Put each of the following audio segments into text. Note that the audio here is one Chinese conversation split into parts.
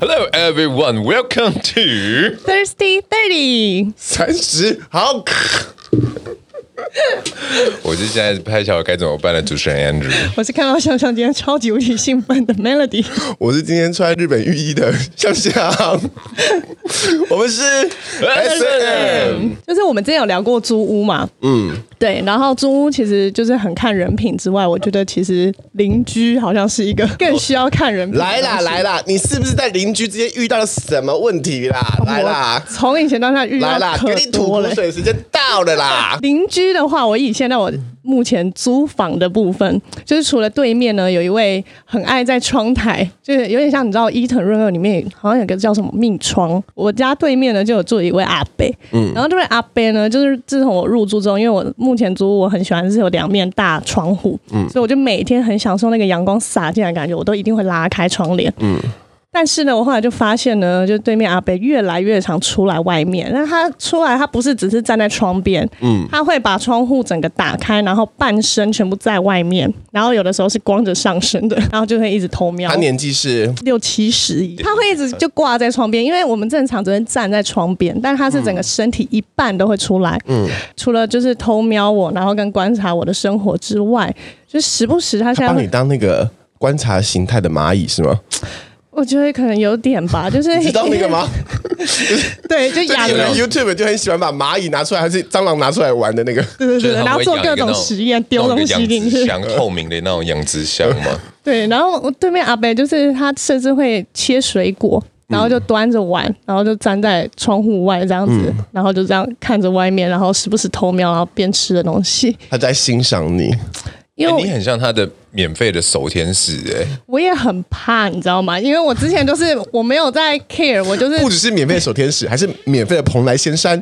Hello everyone, welcome to Thirsty Thirty。三十好。 我是现在拍小该怎么办的主持人 Andrew。我是看到香香今天超级无敌兴奋的 Melody。我是今天穿日本浴衣的香香。我们是。就是我们之前有聊过租屋嘛，嗯，对。然后租屋其实就是很看人品之外，我觉得其实邻居好像是一个更需要看人品。来啦来啦，你是不是在邻居之间遇到了什么问题啦？来啦，从以前到现在遇到了，给你吐口水时间到了啦。邻居的话，我以现在我目前租房的部分，就是除了对面呢，有一位很爱在窗台，就是有点像你知道伊藤润二里面好像有个叫什么命窗。我家对面呢就有住一位阿伯，嗯，然后这位阿伯呢，就是自从我入住之后，因为我目前租我很喜欢是有两面大窗户，嗯，所以我就每天很享受那个阳光洒进来的感觉，我都一定会拉开窗帘，嗯。但是呢，我后来就发现呢，就对面阿北越来越常出来外面。那他出来，他不是只是站在窗边，嗯，他会把窗户整个打开，然后半身全部在外面，然后有的时候是光着上身的，然后就会一直偷瞄。他年纪是六七十，他会一直就挂在窗边，因为我们正常只能站在窗边，但他是整个身体一半都会出来，嗯，除了就是偷瞄我，然后跟观察我的生活之外，就时不时他现在帮你当那个观察形态的蚂蚁是吗？我觉得可能有点吧，就是你知道那个吗？对，就养了 YouTube 就很喜欢把蚂蚁拿出来，还是蟑螂拿出来玩的那个，对 对对，然后做各种实验，丢东西进去，像透明的那种养殖箱嘛。对，然后我对面阿伯就是他，甚至会切水果，然后就端着碗，然后就站在窗户外这样子，然后就这样看着外面，然后时不时偷瞄，然后边吃的东西。他在欣赏你，因为你很像他的。免费的守天使哎、欸，我也很怕，你知道吗？因为我之前就是我没有在 care，我就是 不只是免费的守天使，还是免费的蓬莱仙山。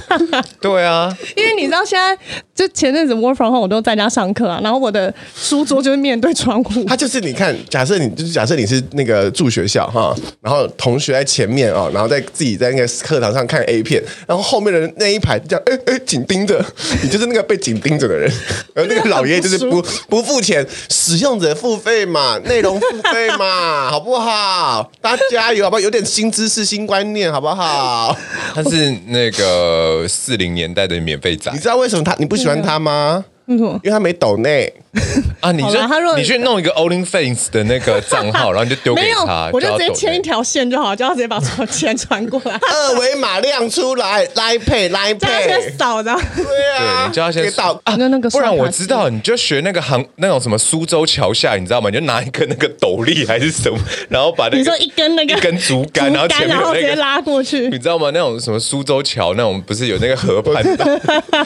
对啊，因为你知道现在就前阵子 work from home，我都在家上课啊，然后我的书桌就是面对窗户。他就是你看，假设你就是假设你是那个住学校哈，然后同学在前面啊，然后在自己在那个课堂上看 A 片，然后后面的人那一排这样哎哎紧盯着，你就是那个被紧盯着的人，而那个老爷爷就是不不付钱。使用者付费嘛，内容付费嘛，好不好？大家加油，好不好？有点新知识、新观念，好不好？他是那个四零年代的免费仔，你知道为什么他你不喜欢他吗？因为他没抖内。啊，你就你去弄一个 OnlyFans 的那个账号，然后你就丢给他，我就直接牵一条线就好，叫他直接把钱传过来，二维码亮出来，Line Pay，Line Pay，扫的，对啊，你就要先扫。啊，那个，不然我知道，你就学那个杭那种什么苏州桥下，你知道吗？你就拿一根那个斗笠还是什么，然后把那个你说一根那个一根竹竿，然后前面直接拉过去，你知道吗？那种什么苏州桥那种不是有那个河畔的，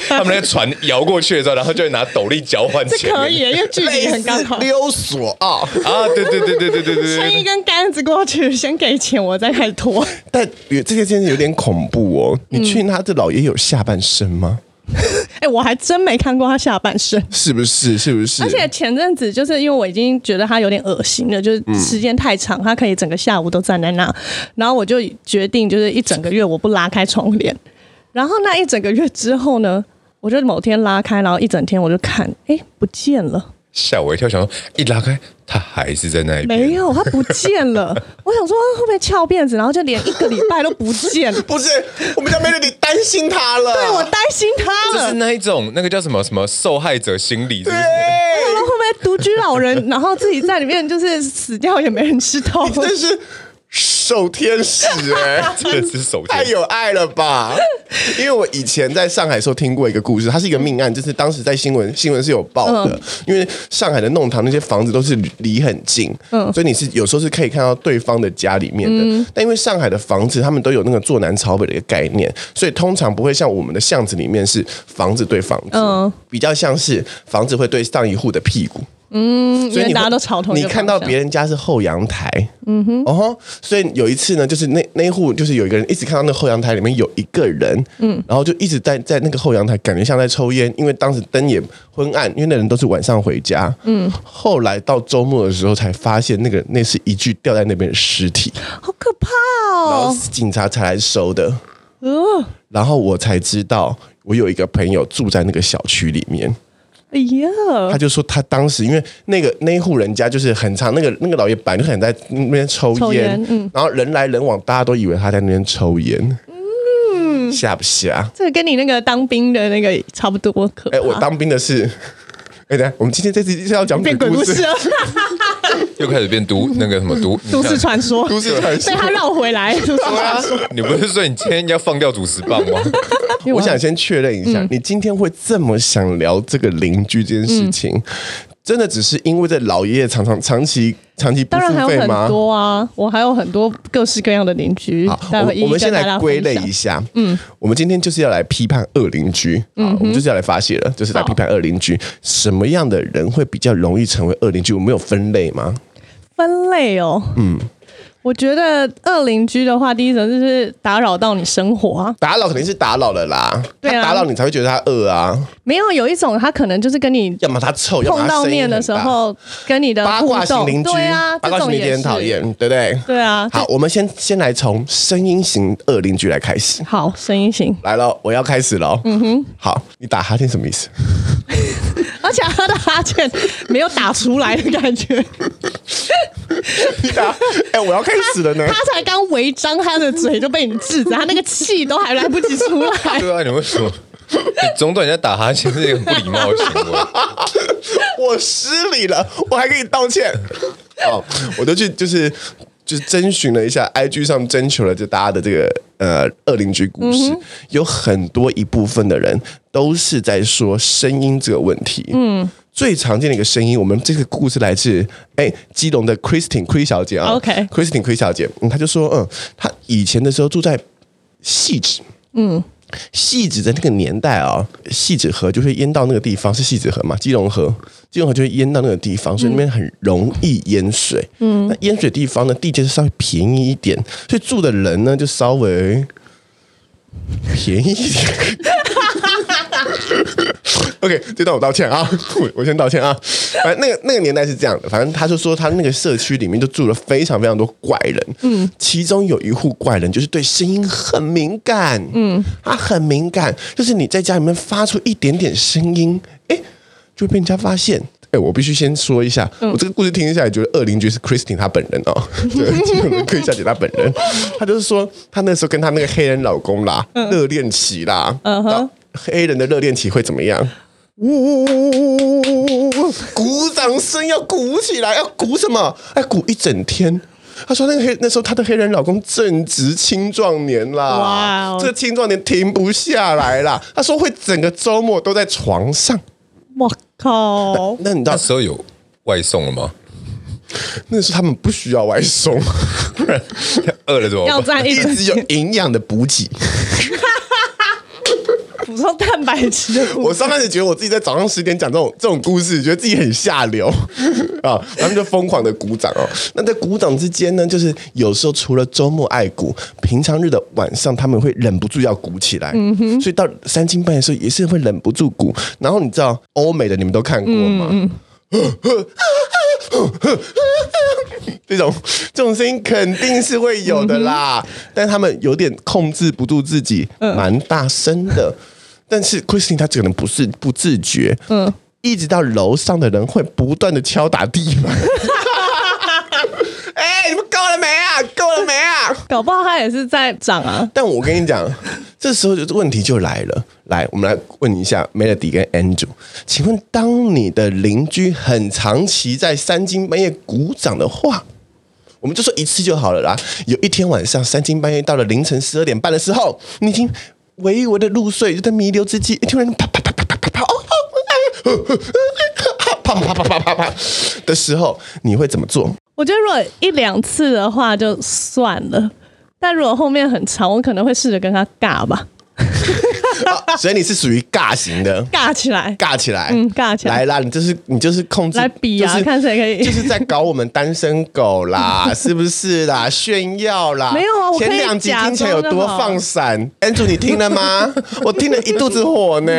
他们那个船摇过去的时候，然后就会拿斗笠交换钱，这可以，因为距离很刚好。溜索啊啊！对对对对对对对，撑一根杆子过去，先给钱，我再开始拖。但这些真的有点恐怖哦。你确定他这老爷有下半身吗？哎，我还真没看过他下半身，是不是？是不是？而且前阵子就是因为我已经觉得他有点恶心了，就是时间太长，他可以整个下午都站在那，然后我就决定就是一整个月我不拉开窗帘。然后那一整个月之后呢？我就某天拉开，然后一整天我就看，哎，不见了，吓我一跳，想说一拉开，他还是在那里，没有，他不见了。我想说会不会翘辫子，然后就连一个礼拜都不见。不是，我们家梅丽，你担心他了，对，我担心他了，就是那一种那个叫什么什么受害者心理，是不是？我想说会不会独居老人，然后自己在里面就是死掉也没人知道，但是。守天使 哎、欸，这是守天使，太有爱了吧！因为我以前在上海的时候听过一个故事，它是一个命案，就是当时在新闻新闻是有报的。嗯、因为上海的弄堂那些房子都是离很近，嗯，所以你是有时候是可以看到对方的家里面的。嗯、但因为上海的房子，他们都有那个坐南朝北的一个概念，所以通常不会像我们的巷子里面是房子对房子，嗯，比较像是房子会对上一户的屁股。嗯，所以大家都朝同一个。你看到别人家是后阳台，嗯哼，哦吼，所以有一次呢，就是那那一户就是有一个人一直看到那后阳台里面有一个人，嗯，然后就一直在在那个后阳台，感觉像在抽烟，因为当时灯也昏暗，因为那人都是晚上回家，嗯，后来到周末的时候才发现那个那是一具掉在那边的尸体，好可怕哦，然后警察才来收的，呃，然后我才知道我有一个朋友住在那个小区里面。哎呀，他就说他当时因为那个那一户人家就是很长，那个那个老爷板就很在那边抽烟，抽烟嗯，然后人来人往，大家都以为他在那边抽烟，嗯，吓不吓？这个跟你那个当兵的那个差不多可怕。哎，我当兵的是，哎，等下我们今天这次是要讲变鬼故事了，又开始变都那个什么都都市传说，都市传说被他绕回来。都市传说，你不是说你今天要放掉主持棒吗？我想先确认一下，你今天会这么想聊这个邻居这件事情，真的只是因为这老爷爷常常长期长期不付费吗？当然还有很多啊，我还有很多各式各样的邻居。好，我们先来归类一下。嗯，我们今天就是要来批判恶邻居。嗯，我们就是要来发泄了，就是来批判恶邻居。什么样的人会比较容易成为恶邻居？我们有分类吗？分类哦。嗯。我觉得恶邻居的话，第一种就是打扰到你生活啊。打扰肯定是打扰了啦，对啊，打扰你才会觉得他恶啊。没有，有一种他可能就是跟你要么他臭，要么碰到面的时候跟你的八卦型邻居，对啊，八卦型邻居很讨厌，对不对？对啊。好，我们先先来从声音型恶邻居来开始。好，声音型来了，我要开始了。嗯哼，好，你打哈欠什么意思？而且他的哈欠没有打出来的感觉。你打，哎、欸，我要开始了呢。他才刚微张他的嘴就被你制止，他那个气都还来不及出来。对啊，你为什么？你总短人家打哈欠是一个很不礼貌的行为。我失礼了，我还给你道歉。哦，我都去就是就是征询了一下，IG 上征求了就大家的这个呃恶邻居故事，嗯，有很多一部分的人都是在说声音这个问题。嗯。最常见的一个声音，我们这个故事来自哎基隆的 Christine Chris 小姐啊，OK，Christine Chris 小姐，嗯，她就说，嗯，她以前的时候住在汐止，嗯，戏子的那个年代啊，戏子河就会淹到那个地方，是戏子河嘛？基隆河，基隆河就会淹到那个地方，所以那边很容易淹水，嗯，那淹水地方呢，地价就稍微便宜一点，所以住的人呢就稍微便宜一点。OK，这段我道歉啊，我先道歉啊。反正那个那个年代是这样的，反正他就说他那个社区里面就住了非常非常多怪人，嗯，其中有一户怪人就是对声音很敏感，嗯，他很敏感，就是你在家里面发出一点点声音，哎，就会被人家发现。哎，我必须先说一下，我这个故事听下来，觉得恶邻居是 Christine 她本人哦，对，可以小姐她本人，她就是说她那时候跟她那个黑人老公啦，热恋期啦，嗯哼，黑人的热恋期会怎么样？呜呜呜呜呜呜呜！鼓掌声要鼓起来，要鼓什么？哎，鼓一整天。他说那个黑那时候他的黑人老公正值青壮年啦，哇，这个青壮年停不下来啦。他说会整个周末都在床上。我靠！那，你那时候有外送了吗？那时候他们不需要外送，不 然饿了怎么办？要在一直有营养的补给。补充蛋白质的。我上开始觉得我自己在早上十点讲这种这种故事，觉得自己很下流 啊，他们就疯狂的鼓掌哦。那在鼓掌之间呢，就是有时候除了周末爱鼓，平常日的晚上他们会忍不住要鼓起来。所以到三更半夜的时候也是会忍不住鼓。然后你知道欧美的你们都看过吗？嗯嗯。这种这种声音肯定是会有的啦，但他们有点控制不住自己，蛮大声的。但是 Christine 他可能不是不自觉，嗯，一直到楼上的人会不断的敲打地板。哎、欸，你们够了没啊？够了没啊？搞不好他也是在涨啊。但我跟你讲，这时候就问题就来了。来，我们来问一下 Melody 跟 Andrew，请问当你的邻居很长期在三更半夜鼓掌的话，我们就说一次就好了啦。有一天晚上三更半夜到了凌晨十二点半的时候，你已经。微微的入睡，就在弥留之际，突然啪啪啪啪啪啪啪，哦啪啪啪啪啪啪的时候，你会怎么做？我觉得如果一两次的话就算了，但如果后面很长，我可能会试着跟他尬吧。哦、所以你是属于尬型的，尬起来，尬起来，嗯，尬起来，来啦！你就是你就是控制，来比啊，就是、看谁可以，就是在搞我们单身狗啦，是不是啦？炫耀啦？没有啊，前两集听起来有多放闪？Andrew，你听了吗？我听了一肚子火呢。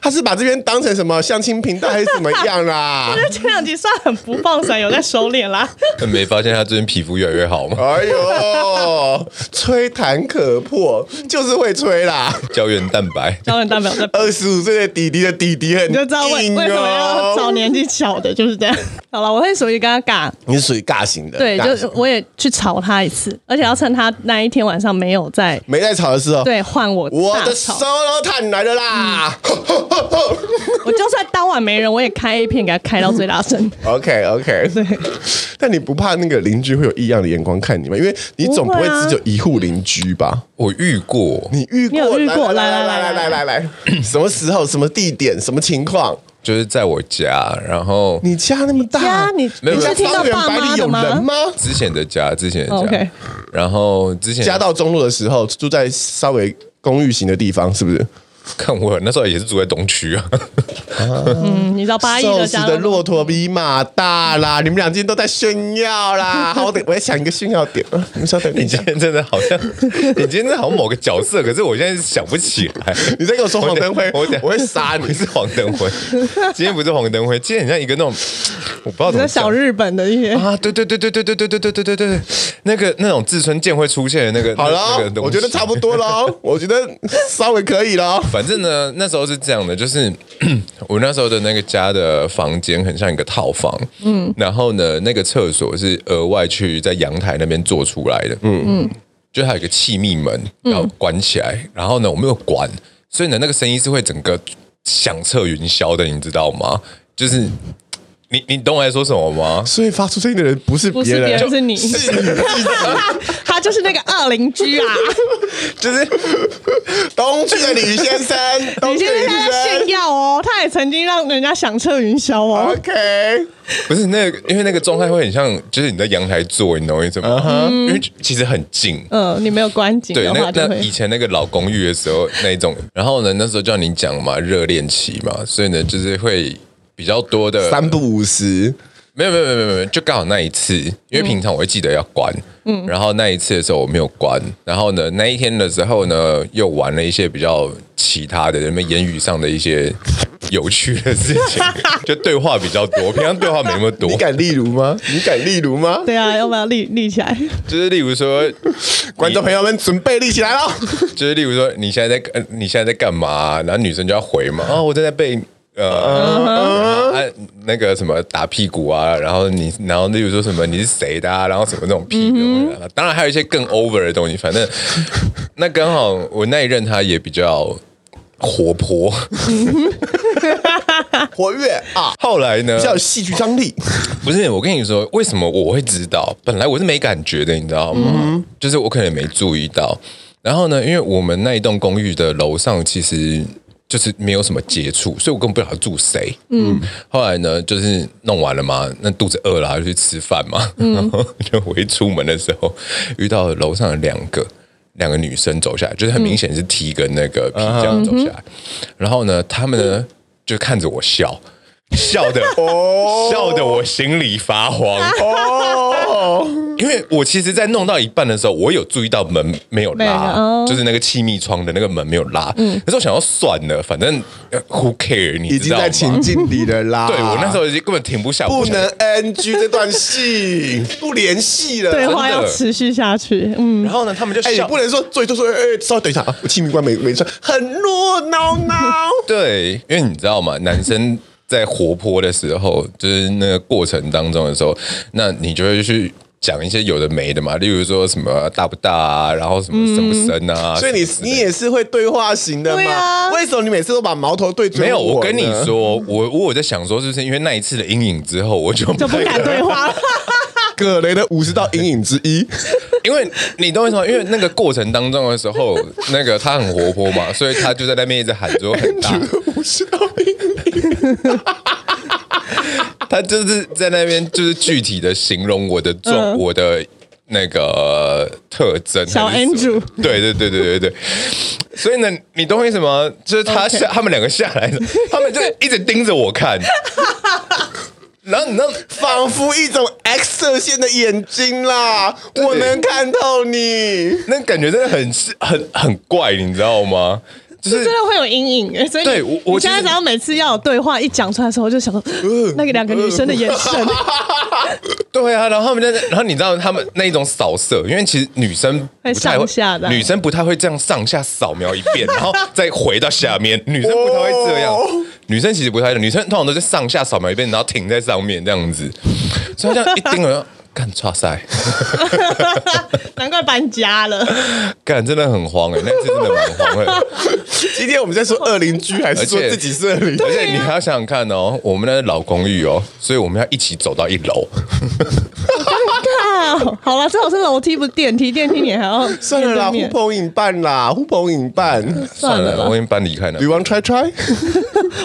他是把这边当成什么相亲频道还是怎么样啦？我觉得前两集算很不放闪，有在收敛啦。没发现他最近皮肤越来越好吗？哎呦，吹弹可破，就是会吹啦，胶原蛋。蛋白，胶原蛋白在。二十五岁的弟弟的弟弟很，哦，你就知道为为什么要找年纪小的，就是这样。好了，我会属于跟他尬，你是属于尬型的，对，就我也去吵他一次，而且要趁他那一天晚上没有在没在吵的时候，对，换我。我的 solo time 来了啦！嗯、我就算当晚没人，我也开 A 片给他开到最大声。OK OK，对。但你不怕那个邻居会有异样的眼光看你吗？因为你总不会只有一户邻居吧？啊、我遇过，你遇过？你遇过？来来来来来来来，什么时候？什么地点？什么情况？就是在我家，然后你家那么大，你你是听到爸妈的吗？之前的家，之前的家。然后之前家到中路的时候，住在稍微公寓型的地方，是不是？看我那时候也是住在东区啊，嗯，你知道八亿的家的骆驼比马大啦，你们俩今天都在炫耀啦，好，我得我要想一个炫耀点啊，你稍等，你今天真的好像，你今天真的好像某个角色，可是我现在是想不起来，你在跟我说黄灯辉，我我会杀你，是黄灯辉，今天不是黄灯辉，今天很像一个那种，我不知道怎么小日本的一些啊，对对对对对对对对对对对对，那个那种志村健会出现的那个，好了，我觉得差不多了，我觉得稍微可以了。反正呢，那时候是这样的，就是 我那时候的那个家的房间很像一个套房，嗯，然后呢，那个厕所是额外去在阳台那边做出来的，嗯。嗯，就还有一个气密门要关起来，嗯、然后呢，我没有关，所以呢，那个声音是会整个响彻云霄的，你知道吗？就是。你你懂我在说什么吗？所以发出声音的人不是别人，就是你，是你 他就是那个二邻居啊，就是东区的李先生。李先生他在炫耀哦，他也曾经让人家响彻云霄哦。OK，不是那个，因为那个状态会很像，就是你在阳台坐，你懂我意思吗？Uh. 因为其实很近。嗯，你没有关紧。对，那那以前那个老公寓的时候那一种，然后呢，那时候叫你讲嘛，热恋期嘛，所以呢，就是会。比较多的三不五时，没有没有没有没有，就刚好那一次，因为平常我会记得要关，嗯，然后那一次的时候我没有关，然后呢那一天的时候呢又玩了一些比较其他的人们言语上的一些有趣的事情，就对话比较多，平常对话没那么多。你敢例如吗？你敢例如吗？对啊，要不要立立起来？就是例如说，观众朋友们准备立起来了。就是例如说，你现在在你现在在干嘛？然后女生就要回嘛，哦，我正在被。呃，按、uh huh. 啊、那个什么打屁股啊，然后你，然后例如说什么你是谁的啊，然后什么那种屁的，mm hmm. 当然还有一些更 over 的东西。反正那刚好我那一任他也比较活泼，活跃啊。后来呢，比较有戏剧张力。不是，我跟你说，为什么我会知道？本来我是没感觉的，你知道吗？Mm hmm. 就是我可能没注意到。然后呢，因为我们那一栋公寓的楼上其实。就是没有什么接触，所以我根本不知道他住谁。嗯，后来呢，就是弄完了嘛，那肚子饿了，就去吃饭嘛。嗯，然后就我一出门的时候，遇到了楼上的两个两个女生走下来，就是很明显是 T 跟那个 P 这样走下来。然后呢，他们呢就看着我笑，笑的哦，笑的我心里发慌哦。因为我其实，在弄到一半的时候，我有注意到门没有拉，就是那个气密窗的那个门没有拉。嗯，可是我想要算了，反正 who care？你已经在情境里了啦。对，我那时候已经根本停不下，不能 NG 这段戏，不联系了，对话要持续下去。嗯，然后呢，他们就哎，不能说，所以就说，哎，稍微等一下啊，我气密关没没穿，很热闹闹。对，因为你知道吗？男生在活泼的时候，就是那个过程当中的时候，那你就会去。讲一些有的没的嘛，例如说什么大不大啊，然后什么深不深啊。所以你你也是会对话型的吗？啊、为什么你每次都把矛头对准？没有，我跟你说，我我有在想说，就是因为那一次的阴影之后，我就就不敢对话了。葛雷的五十道阴影之一，因为你懂为什么？因为那个过程当中的时候，那个他很活泼嘛，所以他就在那边一直喊着很大五十道阴影。他就是在那边，就是具体的形容我的状，呃、我的那个特征。小 Andrew，对对对对对对。所以呢，你懂为什么？就是他下，Okay. 他们两个下来的，他们就一直盯着我看。然后那仿佛一种 X 射线的眼睛啦，我能看透你，那感觉真的很很很怪，你知道吗？就是真的会有阴影哎，所以对我我现在只要每次要有对话一讲出来的时候，我就想说那个两个女生的眼神，对啊，然后他们在，然后你知道他们那一种扫射，因为其实女生不太会上下的。女生不太会这样上下扫描一遍，然后再回到下面，女生不太会这样，女生其实不太，女生通常都是上下扫描一遍，然后停在上面这样子，所以这样一盯了。干差赛，难怪搬家了。干真的很慌哎、欸，那次真的蛮慌的。今天我们在说二邻居，还是说自己是二邻居？而且你还要想想看哦，我们那是老公寓哦，所以我们要一起走到一楼。好了，最好是楼梯不是电梯，电梯你还要 算了啦，呼朋引伴啦，呼朋引伴。算了，我已经搬离开了。You want try try？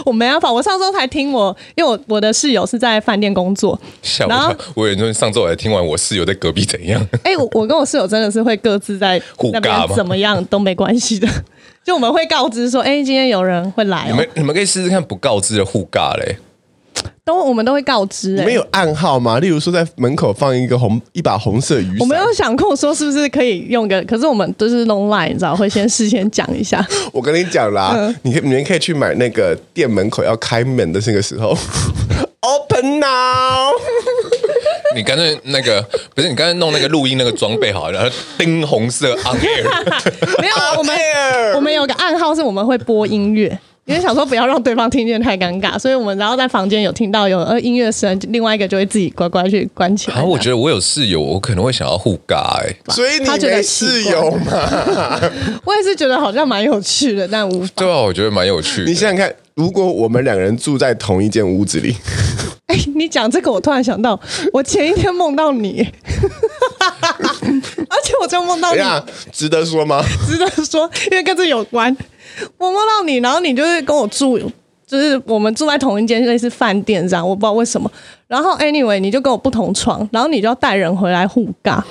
我没办法，我上周才听我，因为我我的室友是在饭店工作，吓我一跳。我以为上周我才听完我室友在隔壁怎样。哎、欸，我我跟我室友真的是会各自在那边怎么样都没关系的，就我们会告知说，哎、欸，今天有人会来、哦。你们你们可以试试看不告知的互尬嘞。都我们都会告知、欸，你们有暗号吗？例如说在门口放一个红一把红色雨伞。我没有想过说是不是可以用个，可是我们都是 long line，你知道，会先事先讲一下。我跟你讲啦，嗯、你可以你们可以去买那个店门口要开门的那个时候，open now。你刚才那个不是你刚才弄那个录音那个装备好，然后钉红色 on air。没有，我们我们有个暗号是我们会播音乐。因为想说不要让对方听见太尴尬，所以我们然后在房间有听到有呃音乐声，另外一个就会自己乖乖去关起来。好，我觉得我有室友，我可能会想要互尬哎、欸，所以你没室友 嘛？我也是觉得好像蛮有趣的，但无法。对啊，我觉得蛮有趣的。你想想看，如果我们两个人住在同一间屋子里，哎、欸，你讲这个，我突然想到，我前一天梦到你，而且我就梦到你，值得说吗？值得说，因为跟这有关。我梦到你，然后你就是跟我住，就是我们住在同一间类似饭店这样，我不知道为什么。然后 anyway，你就跟我不同床，然后你就要带人回来互尬。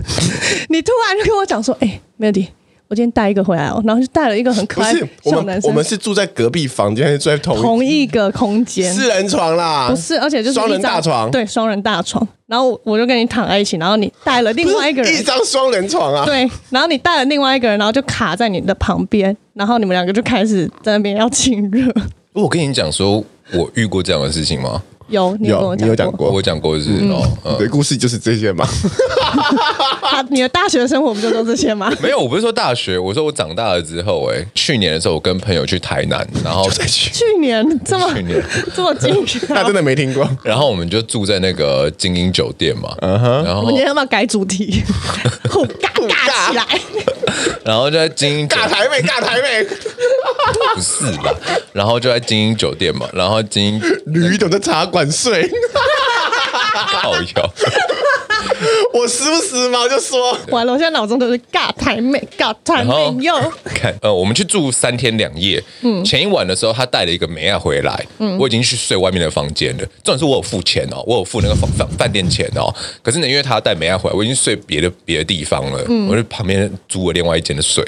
你突然就跟我讲说：“哎、欸，没问题。”我今天带一个回来哦，然后就带了一个很可爱的小男生。我们是住在隔壁房间，还是住在同同一个空间？四人床啦，不是，而且就是双人大床。对，双人大床。然后我就跟你躺在一起，然后你带了另外一个人，一张双人床啊。对，然后你带了另外一个人，然后就卡在你的旁边，然后你们两个就开始在那边要亲热。我跟你讲说，我遇过这样的事情吗？有，你有，你有讲过，我讲过是哦。你的故事就是这些吗？他，你的大学生活不就都这些吗？没有，我不是说大学，我说我长大了之后，哎，去年的时候我跟朋友去台南，然后再 去。去年这么去年这么近，他真的没听过。然后我们就住在那个精英酒店嘛，嗯哼。然后我们今天要不要改主题？尬尬起来。然后就在精英尬台妹，尬台妹，不是吧？然后就在精英酒店嘛，然后精英吕董在茶馆。晚睡，好笑。我时不时嘛就说，完了，我现在脑中都是尬台妹，尬台妹哟。看，呃，我们去住三天两夜。嗯，前一晚的时候，他带了一个梅亚回来。嗯，我已经去睡外面的房间了。重点是我有付钱哦，我有付那个房饭饭店钱哦。可是呢，因为他要带梅亚回来，我已经睡别的别的地方了。嗯，我就旁边租了另外一间的睡。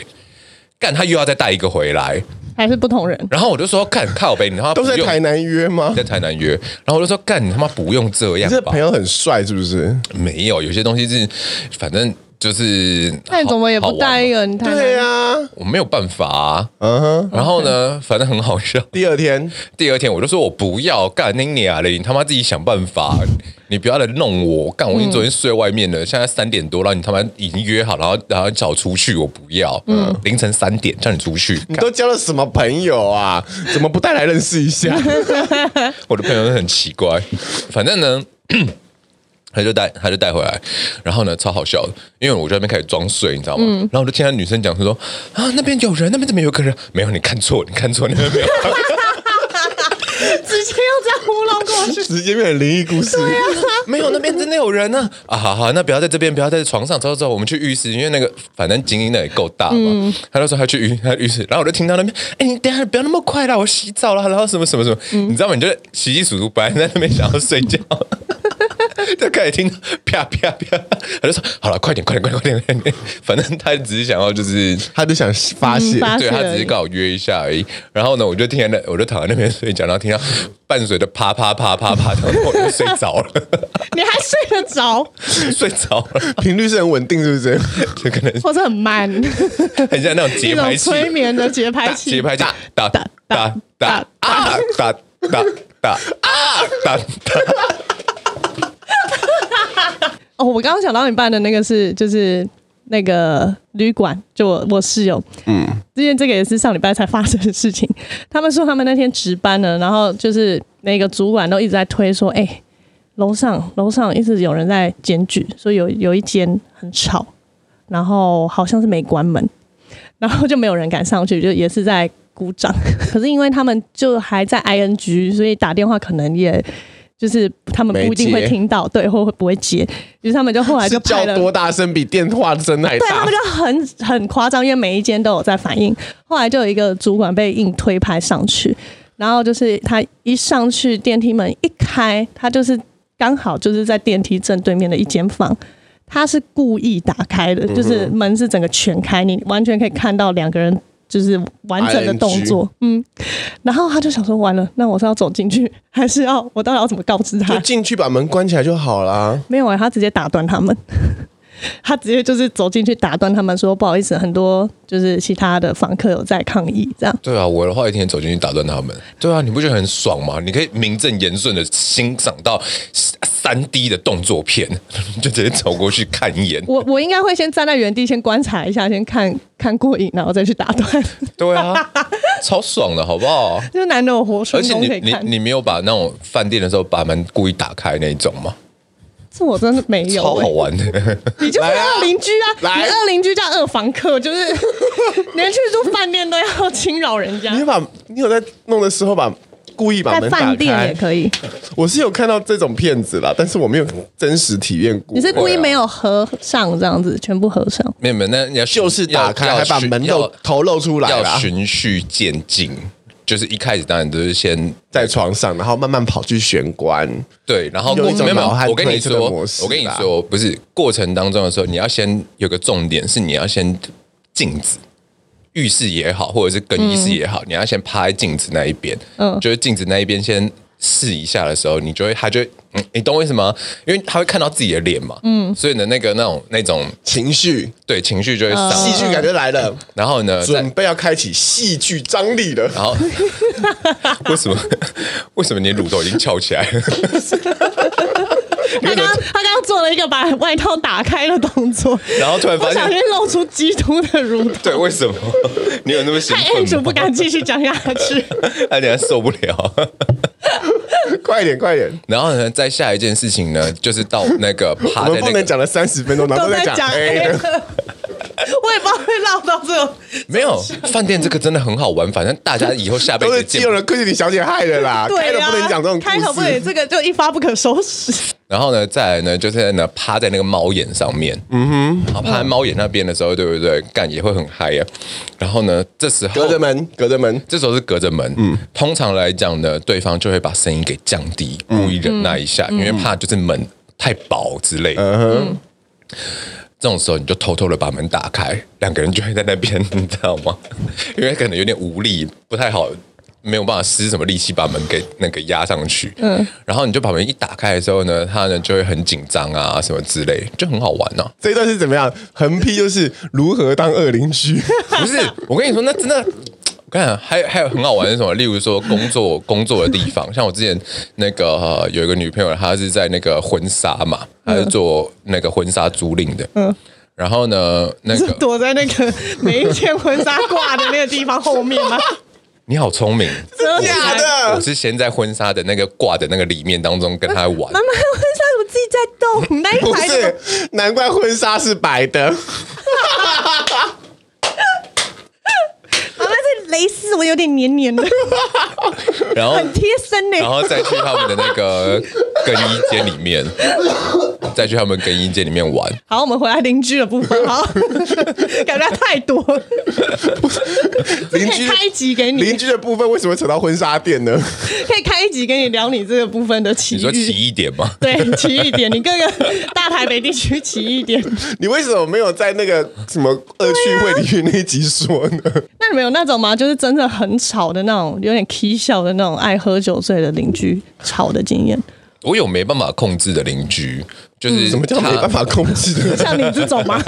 干，他又要再带一个回来。还是不同人，然后我就说干靠北，你他妈都在台南约吗？在台南约，然后我就说干你他妈不用这样，这朋友很帅是不是？没有，有些东西是反正就是，那你怎么也不带一个？你对啊，我没有办法啊。嗯哼，然后呢，反正很好笑。第二天，第二天我就说我不要干你娘嘞，你他妈自己想办法。你不要来弄我，干！我已经昨天睡外面了，嗯、现在三点多了，你他妈已经约好，然后然后叫我出去，我不要。嗯，凌晨三点叫你出去，你都交了什么朋友啊？怎么不带来认识一下？我的朋友都很奇怪，反正呢，他就带他就带回来，然后呢，超好笑的，因为我在那边开始装睡，你知道吗？嗯、然后我就听他女生讲说说啊，那边有人，那边怎么有个人？没有，你看错，你看错，那边没有。直接又这样糊弄过去，直接变成灵异故事。对啊，没有，那边真的有人呢。啊，好好，那不要在这边，不要在床上，走走走，我们去浴室，因为那个反正精英的也够大嘛。嗯、他就说他去浴，他浴室，然后我就听到那边，哎，你等下不要那么快啦，我洗澡了，然后什么什么什么，嗯、你知道吗？你就洗洗漱漱，本来在那边想要睡觉。就开始听啪啪啪，他就说：“好了，快点，快点，快点，快点！反正他只是想要，就是他就想发泄，嗯、对他只是刚好约一下而已。然后呢，我就听在那，我就躺在那边睡觉，然后听到伴随着啪啪啪啪啪，然后我就睡着了。你还睡得着？睡着了，频率是很稳定，是不是？就可能或者很慢，很像那种节拍器，催眠的节拍器，节拍器，哒哒哒哒啊，哒哒哒啊，哒哒。哦，我刚刚想到你办的那个是就是。那个旅馆，就我我室友，嗯，之前这个也是上礼拜才发生的事情。他们说他们那天值班呢，然后就是那个主管都一直在推说，哎、欸，楼上楼上一直有人在检举，说有有一间很吵，然后好像是没关门，然后就没有人敢上去，就也是在鼓掌。可是因为他们就还在 ING，所以打电话可能也。就是他们不一定会听到，对，或会不会接，于是他们就后来就，叫多大声，比电话声还大，对，他们就很很夸张，因为每一间都有在反应。后来就有一个主管被硬推拍上去，然后就是他一上去，电梯门一开，他就是刚好就是在电梯正对面的一间房，他是故意打开的，就是门是整个全开，你完全可以看到两个人。就是完整的动作，嗯，然后他就想说，完了，那我是要走进去，还是要我到底要怎么告知他？就进去把门关起来就好了。没有啊，他直接打断他们。他直接就是走进去打断他们，说不好意思，很多就是其他的房客有在抗议，这样。对啊，我的话一天走进去打断他们。对啊，你不觉得很爽吗？你可以名正言顺的欣赏到三 D 的动作片，就直接走过去看一眼。我我应该会先站在原地先观察一下，先看看过瘾，然后再去打断。对啊，超爽的，好不好？就难得我活生生可以看。而且你你你没有把那种饭店的时候把门故意打开那一种吗？这我真的没有、欸，超好玩的。你就是二邻居啊，来啊，你二邻居叫二房客，就是连去住饭店都要侵扰人家。你把，你有在弄的时候把故意把门打开，饭店也可以。我是有看到这种骗子啦，但是我没有真实体验过。你是故意没有合上这样子，全部合上？没有没有，那你要就是打开，还把门露头露出来，要循序渐进。就是一开始当然都是先在床上，然后慢慢跑去玄关。对，然后没有没有，我跟你说，我跟你说，不是过程当中的时候，你要先有个重点是你要先镜子，浴室也好，或者是更衣室也好，嗯、你要先趴在镜子那一边，嗯，就是镜子那一边先。试一下的时候，你就会，他就，嗯，你懂我意思吗？因为他会看到自己的脸嘛，嗯，所以呢，那个那种那种情绪，对，情绪就会上，戏剧感觉来了。然后呢，准备要开启戏剧张力了。然后，为什么？为什么你的乳头已经翘起来了？他刚他刚刚做了一个把外套打开的动作，然后突然发现露出基督的乳头。对，为什么？你有那么兴奋？太不敢继续讲下去，他等下受不了。快点，快点！然后呢，再下一件事情呢，就是到那个趴在那个，不能讲了三十分钟，然后都在讲 A 的。我也不知道会绕到这种。没有饭店这个真的很好玩，反正大家以后下辈子 都是基隆的柯西小姐害的啦。对啊，开头不能讲这种开头不能，这个就一发不可收拾。然后呢，再来呢，就是在那趴在那个猫眼上面，嗯哼，然后趴在猫眼那边的时候，对不对？干也会很嗨呀。然后呢，这时候隔着门，隔着门，这时候是隔着门。嗯，通常来讲呢，对方就会把声音给降低，故意忍耐一下，因为怕就是门太薄之类的。嗯哼，这种时候你就偷偷的把门打开，两个人就会在那边，你知道吗？因为可能有点无力，不太好。没有办法施什么力气把门给那个压上去，嗯，然后你就把门一打开的时候呢，他呢就会很紧张啊，什么之类，就很好玩呢、啊。这一段是怎么样？横批就是如何当恶邻居？不是，我跟你说，那真的，我看还还有很好玩的什么，例如说工作工作的地方，像我之前那个、呃、有一个女朋友，她是在那个婚纱嘛，她是做那个婚纱租赁的，嗯，然后呢，那个 躲在那个每一件婚纱挂的那个地方后面吗？你好聪明，真的假的？我是先在婚纱的那个挂的那个里面当中跟她玩。妈妈，婚纱怎么自己在动？那一排不是，难怪婚纱是白的。妈妈，这蕾丝我有点黏黏的？然后很贴身呢。然后再去他们的那个更衣间里面。再去他们更衣间里面玩。好，我们回来邻居的部分，好，感觉太多。邻居开一集给你，邻居的部分为什么扯到婚纱店呢？可以开一集给你聊你这个部分的奇遇。你说奇异点吗？对，奇异点，你各个大台北地区奇异点。你为什么没有在那个什么恶趣味里面那一集说呢？那你们有那种吗？就是真的很吵的那种，有点 k 笑的那种，爱喝酒醉的邻居吵的经验。我有没办法控制的邻居，就是、嗯、什么叫没办法控制的？像你这种吗？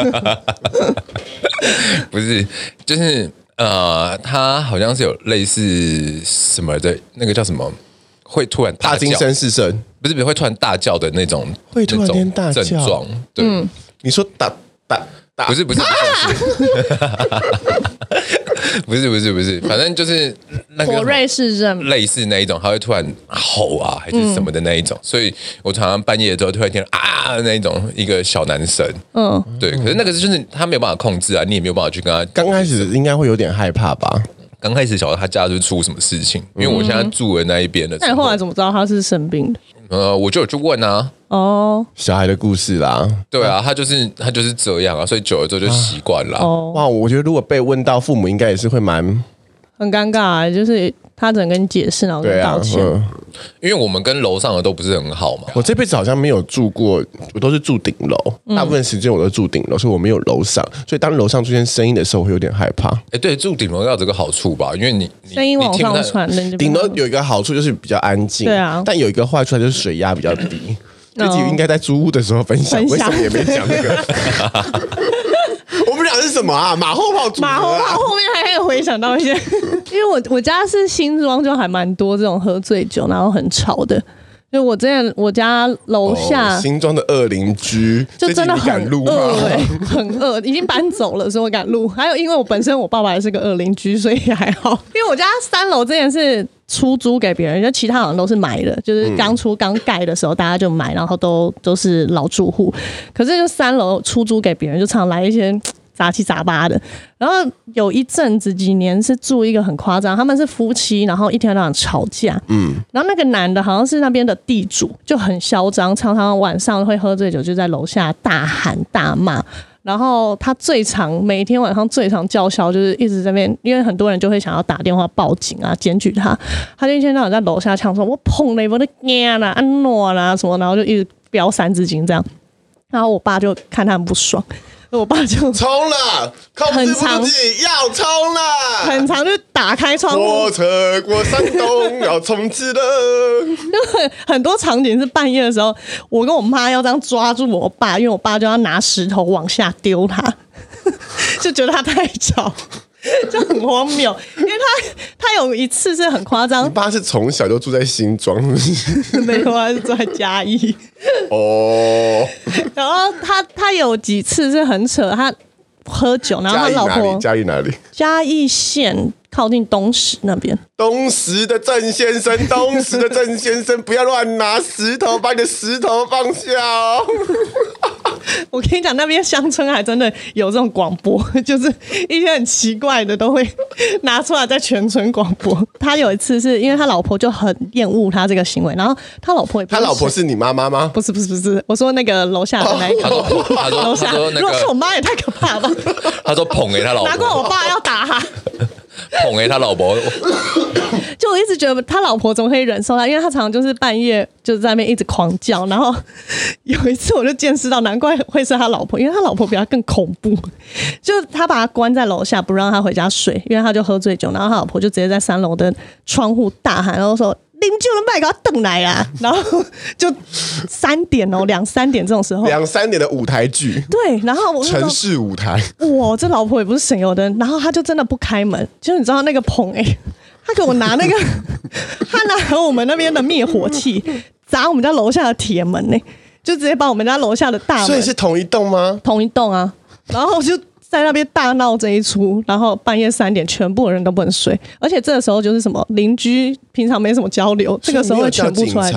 不是，就是呃，他好像是有类似什么的，那个叫什么，会突然大叫，惊声四声，不是不是会突然大叫的那种，会突然间大叫症状。对，嗯、你说打打打，不是不是不是。不是不是 不是，反正就是那个瑞士人类似那一种，他会突然吼啊，还是什么的那一种，嗯、所以我常常半夜的时候突然听啊那一种一个小男生，嗯，对，可是那个就是他没有办法控制啊，你也没有办法去跟他。刚开始应该会有点害怕吧？刚开始晓得他家是出什么事情，因为我现在住的那一边的。那你后来怎么知道他是生病的？呃，我就有去问啊。哦，小孩的故事啦。对啊，他就是他就是这样啊，所以久了之后就习惯了。哦，哇，我觉得如果被问到，父母应该也是会蛮很尴尬啊，就是。他只能跟你解释，然后跟你道歉。嗯，因为我们跟楼上的都不是很好嘛。我这辈子好像没有住过，我都是住顶楼，嗯、大部分时间我都住顶楼，所以我没有楼上。所以当楼上出现声音的时候，我会有点害怕。哎，对，住顶楼要这个好处吧？因为你声音往上传，顶楼有一个好处就是比较安静。对啊，但有一个坏处就是水压比较低。自己应该在租屋的时候分享，分享为什么也没讲这个？我们俩是什么啊？马后炮、啊，马后炮后面还可以回想到一些，因为我我家是新庄，就还蛮多这种喝醉酒然后很吵的。就我之前我家楼下、哦、新庄的恶邻居，就真的很饿、欸，很饿，已经搬走了，所以我敢录。还有因为我本身我爸爸也是个恶邻居，所以还好。因为我家三楼之前是出租给别人，就其他好像都是买的，就是刚出刚盖的时候大家就买，然后都都是老住户。可是就三楼出租给别人，就常来一些。杂七杂八的，然后有一阵子几年是住一个很夸张，他们是夫妻，然后一天到晚吵架，嗯，然后那个男的好像是那边的地主，就很嚣张，常常晚上会喝醉酒，就在楼下大喊大骂，然后他最常每天晚上最常叫嚣，就是一直在那边，因为很多人就会想要打电话报警啊，检举他，他就一天到晚在楼下呛说：“我碰了，我的娘啦，安诺啦什么”，然后就一直飙三字经这样，然后我爸就看他很不爽。我爸就 冲了，控制不住自己要冲了，很长就打开窗户，火车过山洞要冲刺了。就很很多场景是半夜的时候，我跟我妈要这样抓住我爸，因为我爸就要拿石头往下丢他，就觉得他太吵。就很荒谬，因为他他有一次是很夸张。你爸是从小就住在新庄，没有他，是住在嘉义。哦。然后他他有几次是很扯，他喝酒，然后他老婆嘉义哪里？嘉义县靠近东石那边。东石的郑先生，东石的郑先生，不要乱拿石头，把你的石头放下哦。我跟你讲，那边乡村还真的有这种广播，就是一些很奇怪的都会拿出来在全村广播。他有一次是因为他老婆就很厌恶他这个行为，然后他老婆也不他老婆是你妈妈吗？不是不是不是，我说那个楼下的那一个，楼下如果是我妈也太可怕了吧。他说捧给他老婆，难怪我爸要打他。捧给他老婆，就我一直觉得他老婆怎么可以忍受他，因为他常常就是半夜就在那边一直狂叫，然后 有一次我就见识到，难怪会是他老婆，因为他老婆比他更恐怖，就他把他关在楼下不让他回家睡，因为他就喝醉酒，然后他老婆就直接在三楼的窗户大喊，然后说。邻居们快给他等来啊！然后就三点哦，两三点这种时候，两三点的舞台剧，对，然后我城市舞台，哇，这老婆也不是省油的，然后他就真的不开门，就你知道那个棚哎、欸，他给我拿那个，他拿我们那边的灭火器砸我们家楼下的铁门呢、欸，就直接把我们家楼下的大门，所以是同一栋吗？同一栋啊，然后就。在那边大闹这一出，然后半夜三点，全部人都不能睡，而且这个时候就是什么邻居平常没什么交流，这个时候会全部出来。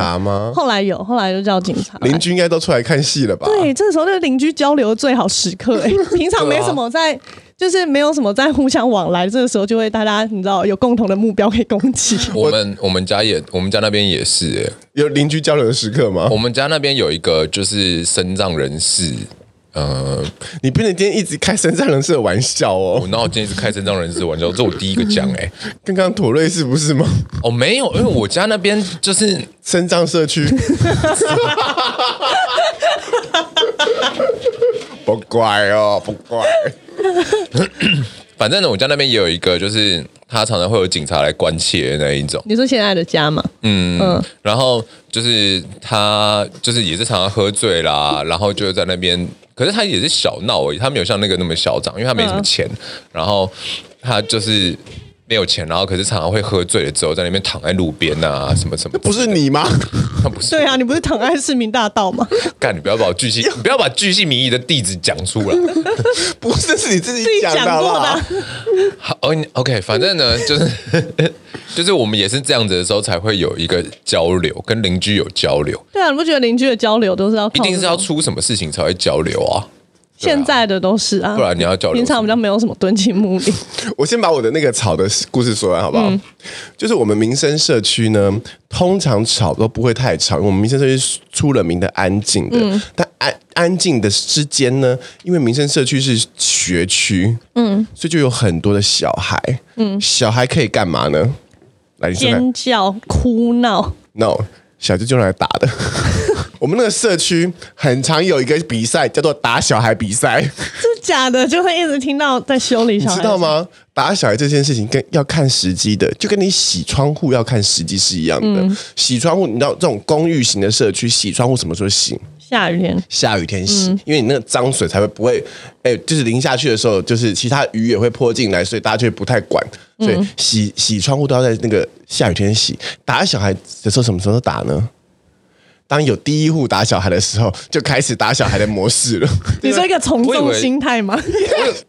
后来有，后来就叫警察。邻居应该都出来看戏了吧？对，这个时候就是邻居交流的最好时刻、欸。哎，平常没什么在就是没有什么在互相往来，这个时候就会大家你知道有共同的目标可以攻击。我们我们家也我们家那边也是哎，有邻居交流的时刻吗？我们家那边有一个就是身障人士。呃，你不能今天一直开身障人士的玩笑哦。我哪有今天一直开身障人士的玩笑？这我第一个讲哎、欸。刚刚妥瑞是不是吗？哦，没有，因为我家那边就是身障社区。不怪哦，不怪。反正呢，我家那边也有一个，就是他常常会有警察来关切的那一种。你说现在的家吗？嗯嗯。然后就是他，就是也是常常喝醉啦，然后就在那边。可是他也是小闹而已，他没有像那个那么嚣张，因为他没什么钱。嗯、然后他就是没有钱，然后可是常常会喝醉了之后在那边躺在路边啊，什 么什么。不是你吗？他 不是。对啊，你不是躺在市民大道吗？干，你不要把我巨细，你不要把巨细靡遗的地址讲出来。不是，是你自己讲的啦。好，OK，反正呢，就是就是我们也是这样子的时候才会有一个交流，跟邻居有交流。对啊，你不觉得邻居的交流都是要一定是要出什么事情才会交流啊？现在的都是啊，不然你要交流。平常比较没有什么敦亲睦邻。我先把我的那个吵的故事说完好不好？嗯、就是我们民生社区呢，通常吵都不会太吵，我们民生社区出了名的安静的。嗯、但安安静的之间呢，因为民生社区是学区，嗯，所以就有很多的小孩，嗯，小孩可以干嘛呢？来，尖叫、哭闹。No，小孩就用来打的。我们那个社区很常有一个比赛，叫做打小孩比赛。是假的，就会一直听到在修理小孩。你知道吗？打小孩这件事情跟要看时机的，就跟你洗窗户要看时机是一样的。嗯、洗窗户，你知道这种公寓型的社区，洗窗户什么时候洗？下雨天。下雨天洗，嗯、因为你那个脏水才会不会，哎，就是淋下去的时候，就是其他雨也会泼进来，所以大家就会不太管。所以洗洗窗户都要在那个下雨天洗。打小孩的时候，什么时候打呢？当有第一户打小孩的时候，就开始打小孩的模式了。你说一个从众心态吗？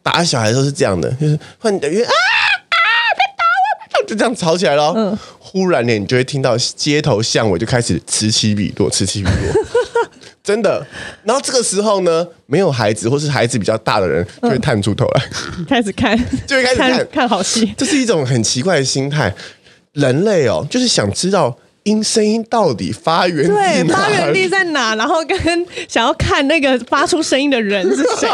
打小孩都是这样的，就是换等于啊啊，别打我，就这样吵起来了。嗯，忽然呢，你就会听到街头巷尾就开始此起彼落，此起彼落，真的。然后这个时候呢，没有孩子或是孩子比较大的人就会探出头来，开始看，就会开始看看好戏。这是一种很奇怪的心态。人类哦，就是想知道。音声音到底发源地对，发源地在哪？然后跟想要看那个发出声音的人是谁？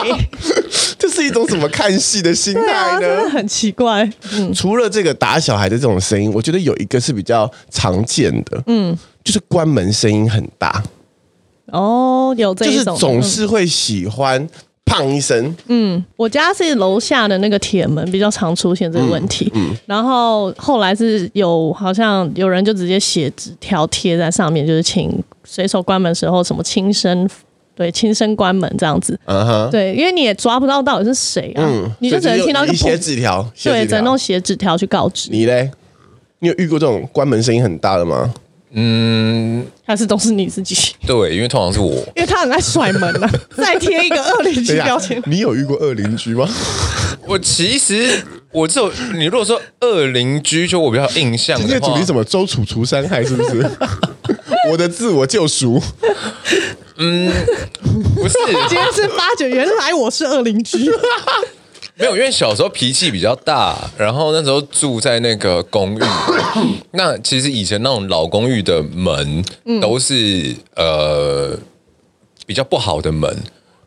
这是一种怎么看戏的心态呢？啊、真的很奇怪。嗯、除了这个打小孩的这种声音，我觉得有一个是比较常见的，嗯，就是关门声音很大。哦，有这种，就是总是会喜欢。砰一声，嗯，我家是楼下的那个铁门比较常出现这个问题，嗯，嗯，然后后来是有好像有人就直接写纸条贴在上面，就是请随手关门时候什么轻声，对，轻声关门这样子，嗯哼，对，因为你也抓不到到底是谁啊，嗯，你就只能听到一个写纸条，对，只能用写纸条去告知。你嘞，你有遇过这种关门声音很大的吗？嗯，还是都是你自己？对，因为通常是我，因为他很爱甩门呐、啊。再贴一个恶邻居标签，你有遇过恶邻居吗？我其实我只有你如果说恶邻居，就我比较印象的话，今天主题什么？周楚除三害是不是？我的自我救赎。嗯，不是，今天是发觉原来我是恶邻居。没有，因为小时候脾气比较大，然后那时候住在那个公寓。那其实以前那种老公寓的门都是、嗯、呃比较不好的门。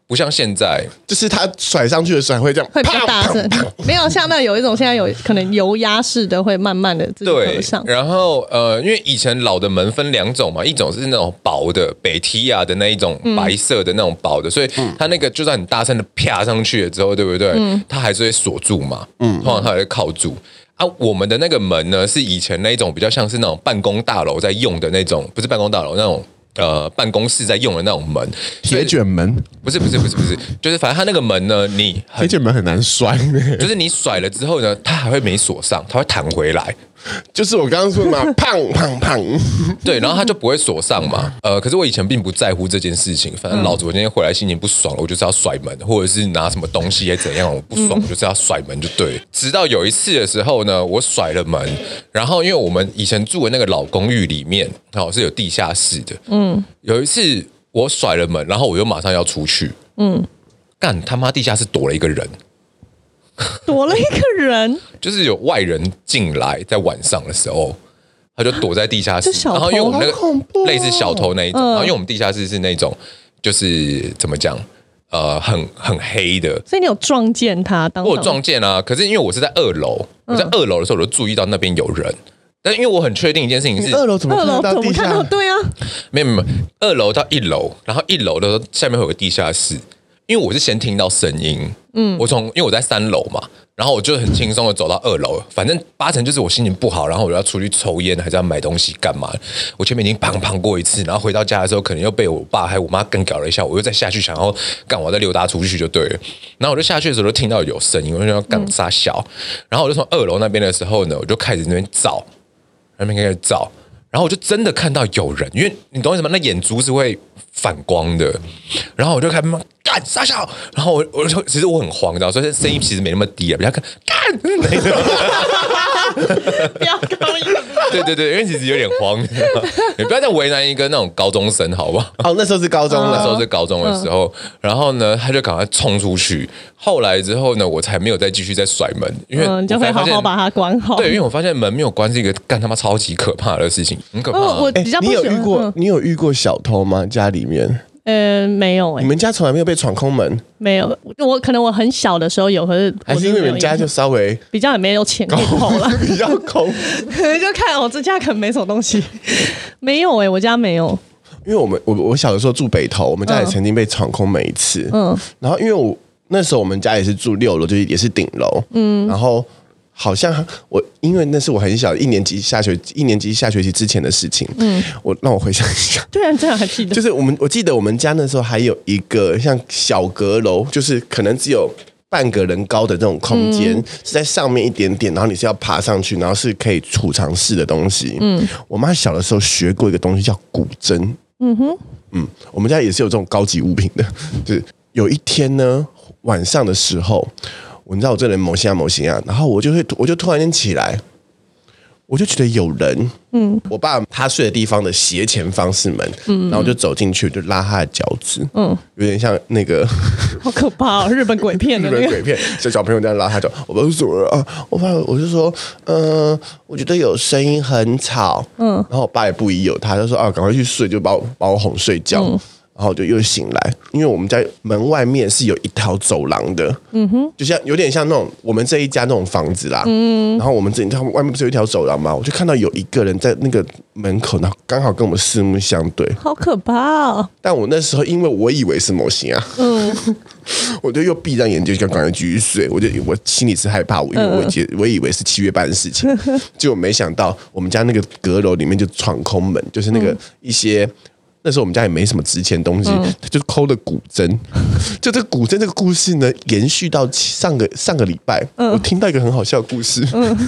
不像现在，就是它甩上去的时候会这样，会比较大声。没有像那有一种现在有可能油压式的，会慢慢的自己合上。然后呃，因为以前老的门分两种嘛，一种是那种薄的北提亚的那一种白色的那种薄的，嗯、所以它那个就算很大声的啪上去了之后，对不对？嗯、它还是会锁住嘛，嗯，通常它还会靠住。啊，我们的那个门呢，是以前那一种比较像是那种办公大楼在用的那种，不是办公大楼那种。呃，办公室在用的那种门，铁卷门，不是不是不是不是，就是反正它那个门呢，你铁卷门很难摔，就是你甩了之后呢，它还会没锁上，它会弹回来。就是我刚刚说的嘛，胖胖胖，对，然后他就不会锁上嘛。呃，可是我以前并不在乎这件事情，反正老子我今天回来心情不爽了，我就是要甩门，或者是拿什么东西也怎样，我不爽，我就是要甩门就对。直到有一次的时候呢，我甩了门，然后因为我们以前住的那个老公寓里面，哦是有地下室的，嗯，有一次我甩了门，然后我又马上要出去，嗯，干他妈地下室躲了一个人。躲了一个人，就是有外人进来，在晚上的时候，他就躲在地下室。然后因为我们那个类似小偷那一种，然后因为我们地下室是那种，就是怎么讲，呃，很很黑的。所以你有撞见他？当我有撞见啊！可是因为我是在二楼，我在二楼的时候我就注意到那边有人。但因为我很确定一件事情是，二楼怎么看到地下？对啊，没有没有，二楼到一楼，然后一楼的时候下面会有个地下室。因为我是先听到声音，嗯，我从因为我在三楼嘛，然后我就很轻松的走到二楼，反正八成就是我心情不好，然后我要出去抽烟，还是要买东西干嘛？我前面已经砰砰过一次，然后回到家的时候，可能又被我爸还有我妈更搞了一下，我又再下去想要干，我再溜达出去就对了。然后我就下去的时候就听到有声音，我就要干啥小，然后我就从二楼那边的时候呢，我就开始那边找，那边开始找。然后我就真的看到有人，因为你懂为什么？那眼珠是会反光的。然后我就开始骂干傻笑，然后我我就其实我很慌，你知道，所以声音其实没那么低啊，比较干干那种，不要高音。对对对，因为其实有点慌，你不要再为难一个那种高中生，好不好？哦，那时候是高中，那时候是高中的时候。然后呢，他就赶快冲出去。后来之后呢，我才没有再继续再甩门，因为你就会好好把它关好。对，因为我发现门没有关是一个干他妈超级可怕的事情。很可怕、啊。我比较。你有遇过？嗯、你有遇过小偷吗？家里面？呃，没有、欸。你们家从来没有被闯空门？没有。我可能我很小的时候有，可是还是因为你们家就稍微比较也没有钱可以偷了，比较空。可能就看我这家可能没什么东西。没有哎、欸，我家没有。因为我们我我小的时候住北投，我们家也曾经被闯空门一次。嗯。然后因为我那时候我们家也是住六楼，就是也是顶楼。嗯。然后。好像我，因为那是我很小一年级下学一年级下学期之前的事情。嗯，我让我回想一下。对啊，这样还记得。就是我们，我记得我们家那时候还有一个像小阁楼，就是可能只有半个人高的这种空间，嗯、是在上面一点点，然后你是要爬上去，然后是可以储藏室的东西。嗯，我妈小的时候学过一个东西叫古筝。嗯哼，嗯，我们家也是有这种高级物品的。就是有一天呢，晚上的时候。我知道我这人某些啊某些啊，然后我就会，我就突然间起来，我就觉得有人，嗯，我爸他睡的地方的斜前方是门，嗯，然后我就走进去，就拉他的脚趾，嗯，有点像那个，好可怕哦，日本鬼片的、那个、日本鬼片，小小朋友这样拉他脚，我不是说啊，我爸我就说，嗯、呃，我觉得有声音很吵，嗯，然后我爸也不疑有他，就说啊，赶快去睡，就把我把我哄睡觉。嗯。然后就又醒来，因为我们家门外面是有一条走廊的，嗯哼，就像有点像那种我们这一家那种房子啦，嗯，然后我们这他们外面不是有一条走廊吗？我就看到有一个人在那个门口，然后刚好跟我们四目相对，好可怕哦！但我那时候因为我以为是模型啊，嗯，我就又闭上眼睛，就赶快继续睡。我就我心里是害怕，我因为我以我以为是七月半的事情，结果没想到我们家那个阁楼里面就闯空门，就是那个一些。那时候我们家也没什么值钱东西，他、嗯、就抠的古筝。就这个古筝这个故事呢，延续到上个上个礼拜，嗯、我听到一个很好笑的故事。嗯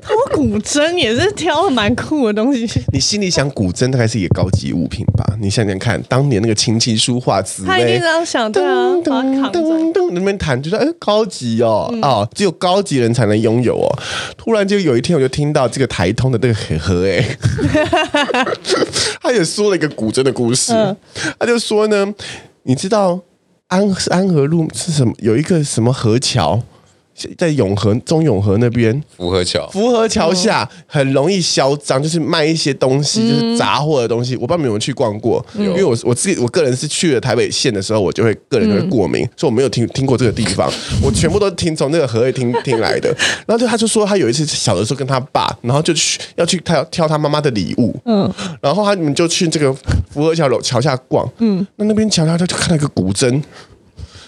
偷古筝也是挑了蛮酷的东西。你心里想，古筝大概是一个高级物品吧？你想想看，当年那个琴棋书画紫薇，他一定这样想，对啊，噔噔噔，那边弹就说：“哎，高级哦，哦，只有高级人才能拥有哦。”突然就有一天，我就听到这个台通的这个和和哎，他也说了一个古筝的故事。嗯、他就说呢，你知道安安和路是什么？有一个什么河桥？在永和中永和那边，福和桥，福和桥下很容易嚣张，就是卖一些东西，就是杂货的东西。我不知道你们有没有去逛过，因为我我自己我个人是去了台北县的时候，我就会个人就会过敏，所以我没有听听过这个地方，我全部都听从那个和和听听来的。然后就他就说他有一次小的时候跟他爸，然后就去要去他要挑他妈妈的礼物，嗯，然后他们就去这个福和桥楼桥下逛，嗯，那那边桥下他就看到一个古筝。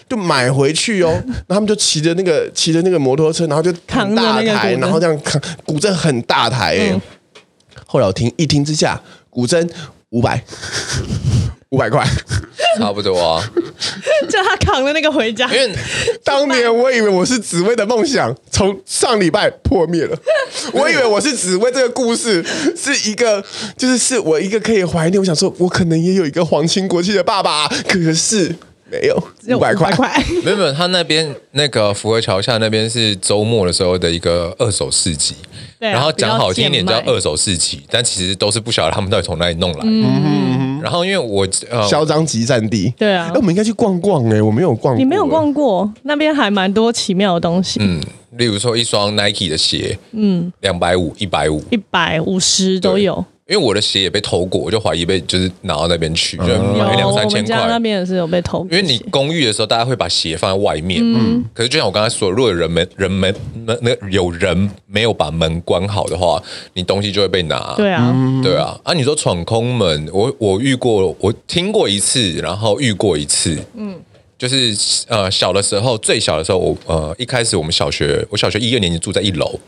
就买回去哦，然后他们就骑着那个骑着那个摩托车，然后就扛大台，然后这样扛古筝很大台哎。嗯、后来我听一听之下，古筝五百 五百块，差不多啊。叫他扛着那个回家，因为当年我以为我是紫薇的梦想，从上礼拜破灭了。我以为我是紫薇这个故事是一个，就是是我一个可以怀念。我想说，我可能也有一个皇亲国戚的爸爸，可是。没有五百块，没有没有，他那边那个福和桥下那边是周末的时候的一个二手市集，对啊、然后讲好听一点叫二手市集，但其实都是不晓得他们到底从哪里弄来的。嗯嗯，然后因为我呃，嚣张集散地，对啊。哎，我们应该去逛逛哎，我没有逛过，你没有逛过那边还蛮多奇妙的东西，嗯，例如说一双 Nike 的鞋，嗯，两百五、一百五、一百五十都有。因为我的鞋也被偷过，我就怀疑被就是拿到那边去，就买两三千块。我们家那边也是有被偷。因为你公寓的时候，大家会把鞋放在外面，嗯，可是就像我刚才说，如果有人们人们那那有人没有把门关好的话，你东西就会被拿。对啊，对啊。啊，你说闯空门，我我遇过，我听过一次，然后遇过一次，嗯，就是呃小的时候，最小的时候，我呃一开始我们小学，我小学一二年级住在一楼，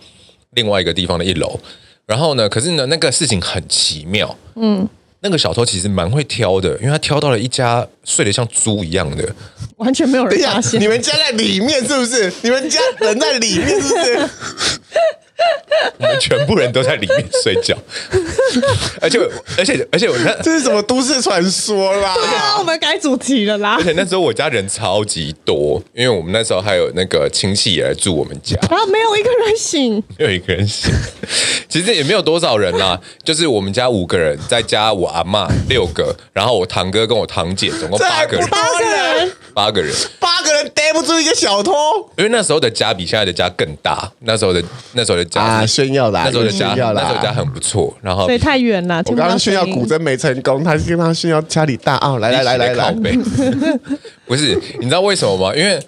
另外一个地方的一楼。然后呢？可是呢，那个事情很奇妙。嗯，那个小偷其实蛮会挑的，因为他挑到了一家睡得像猪一样的，完全没有人发现。你们家在里面是不是？你们家人在里面是不是？我们全部人都在里面睡觉，而且而且而且我看这是什么都市传说啦？对啊，我们改主题了啦。而且那时候我家人超级多，因为我们那时候还有那个亲戚也来住我们家，然后没有一个人醒，没有一个人醒。其实也没有多少人啦，就是我们家五个人，再加我阿嬷六个，然后我堂哥跟我堂姐，总共八个人，八个人，八个人，八个人逮不住一个小偷。因为那时候的家比现在的家更大，那时候的那时候的家啊炫耀啦，那时候的家那时候家很不错，然后所以太远了。我刚刚炫耀古筝没成功，他是跟他炫耀家里大啊！来来来来来，不是，你知道为什么吗？因为。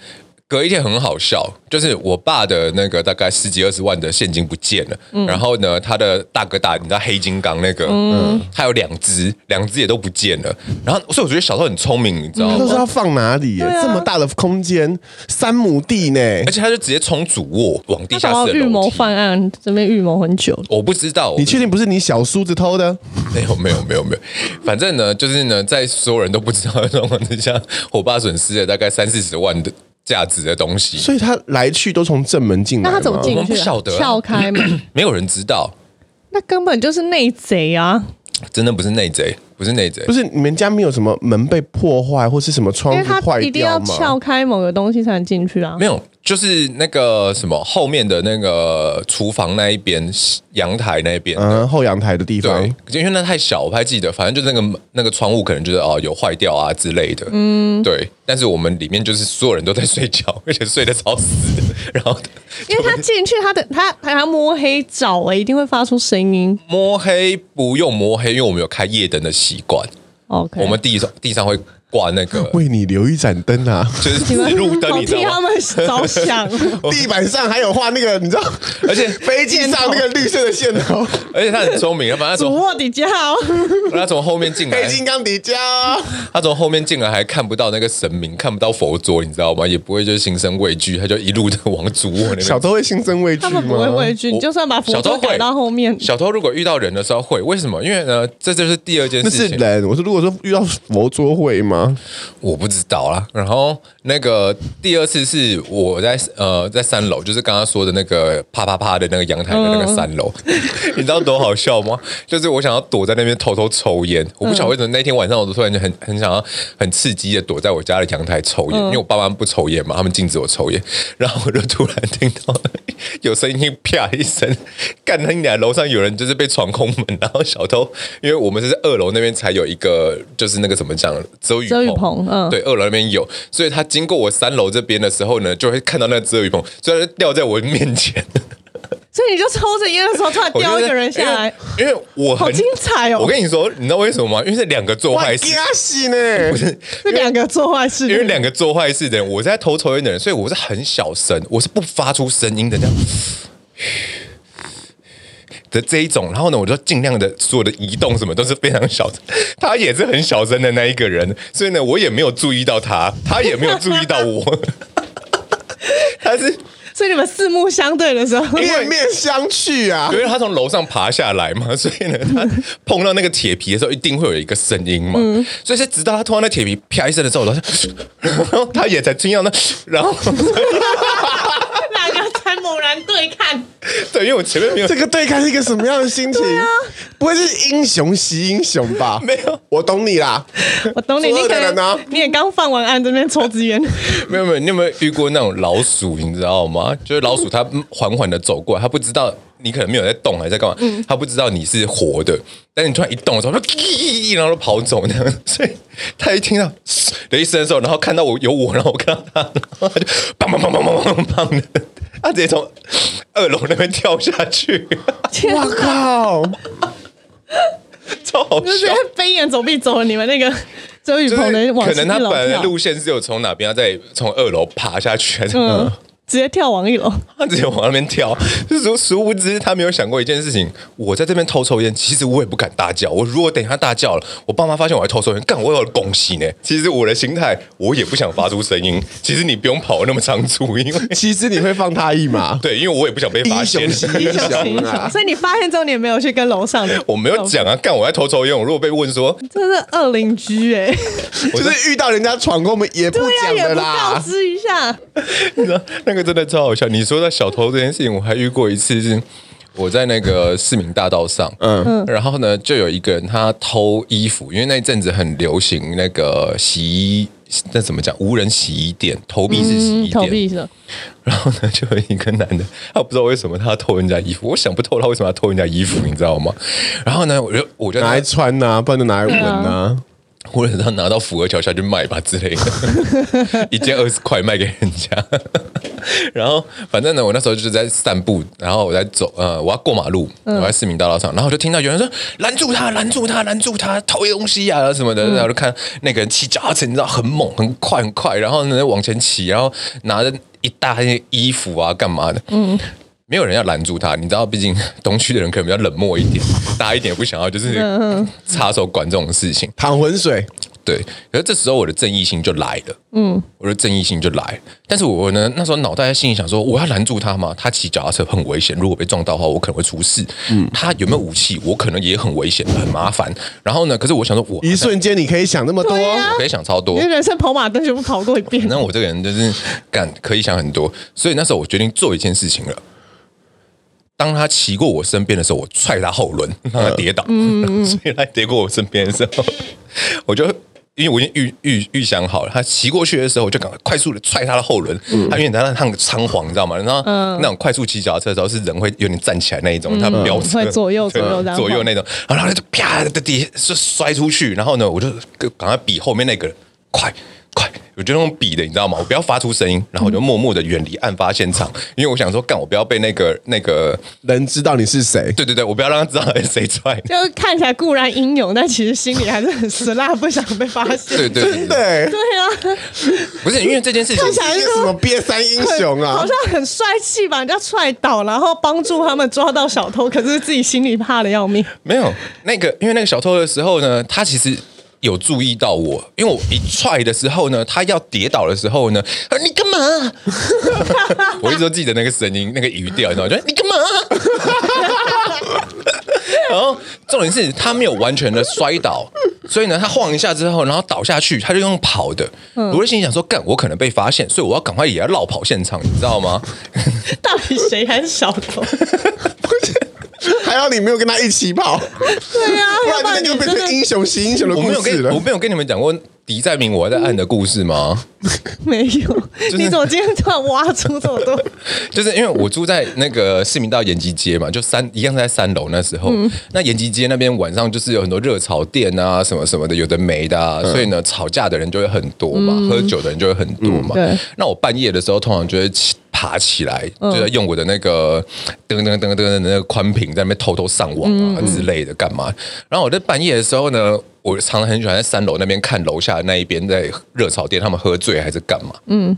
隔一天很好笑，就是我爸的那个大概十几二十万的现金不见了，嗯、然后呢，他的大哥大，你知道黑金刚那个，嗯，他有两只，两只也都不见了。然后，所以我觉得小偷很聪明，你知道吗？他说要放哪里？啊、这么大的空间，三亩地呢，而且他就直接从主卧往地下室。预谋犯案，这边预谋很久。我不知道，你确定不是你小叔子偷的？没有，没有，没有，没有。反正呢，就是呢，在所有人都不知道的状况之下，我爸损失了大概三四十万的。价值的东西，所以他来去都从正门进来。那他怎么进去？我们不晓得，撬开门，没有人知道。那根本就是内贼啊！真的不是内贼，不是内贼，不是你们家没有什么门被破坏，或是什么窗户坏掉吗？他一定要撬开某个东西才能进去啊！没有。就是那个什么后面的那个厨房那一边阳台那边，嗯，后阳台的地方，因为那太小，我不太记得，反正就是那个那个窗户可能就是哦有坏掉啊之类的，嗯，对。但是我们里面就是所有人都在睡觉，而且睡得超死的。然后，因为他 进去，他的他还要摸黑找，哎，一定会发出声音。摸黑不用摸黑，因为我们有开夜灯的习惯。OK，我们地上地上会。挂那个，为你留一盏灯啊，就是路灯，你知道吗？替他们着想。地板上还有画那个，你知道？而且飞机上那个绿色的线头，而且他很聪明，反正主卧底加哦。他从后面进来，黑金刚底加。他从后面进来还看不到那个神明，看不到佛桌，你知道吗？也不会就是心生畏惧，他就一路的往主卧那边。小偷会心生畏惧吗？他们不会畏惧，你就算把佛桌改到后面。小偷如果遇到人的时候会，为什么？因为呢，这就是第二件事情。那是人，我说如果说遇到佛桌会吗？我。不知道啦，然后那个第二次是我在呃在三楼，就是刚刚说的那个啪啪啪的那个阳台的那个三楼，嗯、你知道多好笑吗？就是我想要躲在那边偷偷抽烟，我不晓得为什么那天晚上我都突然就很很想要很刺激的躲在我家的阳台抽烟，嗯、因为我爸妈不抽烟嘛，他们禁止我抽烟，然后我就突然听到有声音啪一声，干他娘楼上有人就是被闯空门，然后小偷，因为我们是在二楼那边才有一个就是那个怎么讲遮雨遮雨棚，嗯。对，二楼那边有，所以他经过我三楼这边的时候呢，就会看到那个遮雨棚，所以他掉在我面前。所以你就抽着烟的时候，突然掉一个人下来，因为我好精彩哦！我跟你说，你知道为什么吗？因为是两个做坏事呢，不是是两个做坏事，因为两个做坏事的人，我在偷抽烟的人，所以我是很小声，我是不发出声音的这样。的这一种，然后呢，我就尽量的所有的移动什么都是非常小声，他也是很小声的那一个人，所以呢，我也没有注意到他，他也没有注意到我，他是，所以你们四目相对的时候面面相觑啊，因为他从楼上爬下来嘛，所以呢，他碰到那个铁皮的时候，一定会有一个声音嘛，嗯、所以是直到他碰到那铁皮啪一声的时候，我然后 他也才听到那，然后。两个才猛然对看，对。对，因为我前面没有这个对看是一个什么样的心情？啊、不会是英雄惜英雄吧？没有，我懂你啦，我懂你。你可能你也刚放完案，这边抽支烟。没有没有，你有没有遇过那种老鼠？你知道吗？就是老鼠，它缓缓的走过来，它不知道你可能没有在动，还在干嘛？嗯，它不知道你是活的，但你突然一动的时候，它然后就跑走那样。所以它一听到的一声的时候，然后看到我有我，然后我看到它，然后它就砰砰砰砰砰砰砰的，它直接从二楼那边跳下去。我靠！超好笑，就是飞檐走壁走了你们那个周雨鹏的往可能他本来的路线是有从哪边要再从二楼爬下去，还是嗯。直接跳往一楼，他直接往那边跳，就是说殊不知他没有想过一件事情。我在这边偷抽烟，其实我也不敢大叫。我如果等一下大叫了，我爸妈发现我在偷抽烟，干我有恭喜呢。其实我的心态，我也不想发出声音。其实你不用跑那么仓促，因为 其实你会放他一马。对，因为我也不想被发现。英雄英雄，所以你发现之后，你也没有去跟楼上的。我没有讲啊，干我在偷抽烟。我如果被问说，这是二邻居哎，就是遇到人家闯过门也不讲的啦，告知一下。你知道那个真的超好笑，你。说到小偷这件事情，我还遇过一次，是我在那个市民大道上，嗯，然后呢，就有一个人他偷衣服，因为那一阵子很流行那个洗衣，那怎么讲？无人洗衣店，投币式洗衣店，投币式。然后呢，就有一个男的，他不知道为什么他要偷人家衣服，我想不透他为什么要偷人家衣服，你知道吗？然后呢，我就我就拿来穿呐、啊，不然就拿来闻呐、啊。或者他拿到福和桥下去卖吧之类的，一件二十块卖给人家。然后反正呢，我那时候就是在散步，然后我在走，呃，我要过马路，我在市民大道上，然后我就听到有人说拦住他，拦住他，拦住他，偷东西呀、啊、什么的。然后就看那个人骑脚踏车，你知道很猛，很快，很快，然后呢往前骑，然后拿着一大些衣服啊，干嘛的？嗯。没有人要拦住他，你知道，毕竟 东区的人可能比较冷漠一点，大家一点也不想要，就是插手管这种事情，淌浑水。对，可是这时候我的正义心就来了，嗯，我的正义心就来。但是我呢，那时候脑袋在心里想说，我要拦住他吗？他骑脚踏车很危险，如果被撞到的话，我可能会出事。嗯，他有没有武器？我可能也很危险，很麻烦。然后呢，可是我想说我，我一瞬间你可以想那么多，啊、我可以想超多，因为人生跑马灯全部跑过一遍。那我这个人就是敢可以想很多，所以那时候我决定做一件事情了。当他骑过我身边的时候，我踹他后轮，让他跌倒。嗯、所以他跌过我身边的时候，我就因为我已经预预预想好了，他骑过去的时候，我就赶快快速的踹他的后轮。嗯、他因为他那趟仓皇，你知道吗？然后那种快速骑脚踏车的时候，是人会有点站起来那一种，嗯、他飙车会左右左右左右那种，然后他就啪的跌是摔出去，然后呢，我就赶快比后面那个人快。快！我就用笔的，你知道吗？我不要发出声音，然后我就默默的远离案发现场，因为我想说，干我不要被那个那个人知道你是谁。对对对，我不要让他知道是谁踹。就看起来固然英勇，但其实心里还是很死辣，不想被发现。对对对，真的对啊，不是因为这件事情，看起来是什么瘪三英雄啊？好像很帅气，把人家踹倒，然后帮助他们抓到小偷，可是自己心里怕的要命。没有那个，因为那个小偷的时候呢，他其实。有注意到我，因为我一踹的时候呢，他要跌倒的时候呢，啊，你干嘛？我一直都记得那个声音，那个语调，你知道吗？就你干嘛？然后重点是他没有完全的摔倒，所以呢，他晃一下之后，然后倒下去，他就用跑的。我就心里想说，干，我可能被发现，所以我要赶快也要绕跑现场，你知道吗？到底谁还是小偷？还好你没有跟他一起跑，对呀、啊，不然你就变成英雄惜英雄的故事了。我没有跟，我没有跟你们讲过敌在明我还在暗的故事吗？没有，就是、你怎么今天突然挖出这么多？就是因为我住在那个市民大道延吉街嘛，就三一样在三楼那时候，嗯、那延吉街那边晚上就是有很多热炒店啊，什么什么的，有的没的、啊，嗯、所以呢，吵架的人就会很多嘛，嗯、喝酒的人就会很多嘛。那我半夜的时候通常就会起。爬起来，就在用我的那个噔噔噔噔的那个宽屏，在那边偷偷上网啊之类的，干嘛？然后我在半夜的时候呢，我常常很喜欢在三楼那边看楼下那一边在热炒店，他们喝醉还是干嘛？嗯，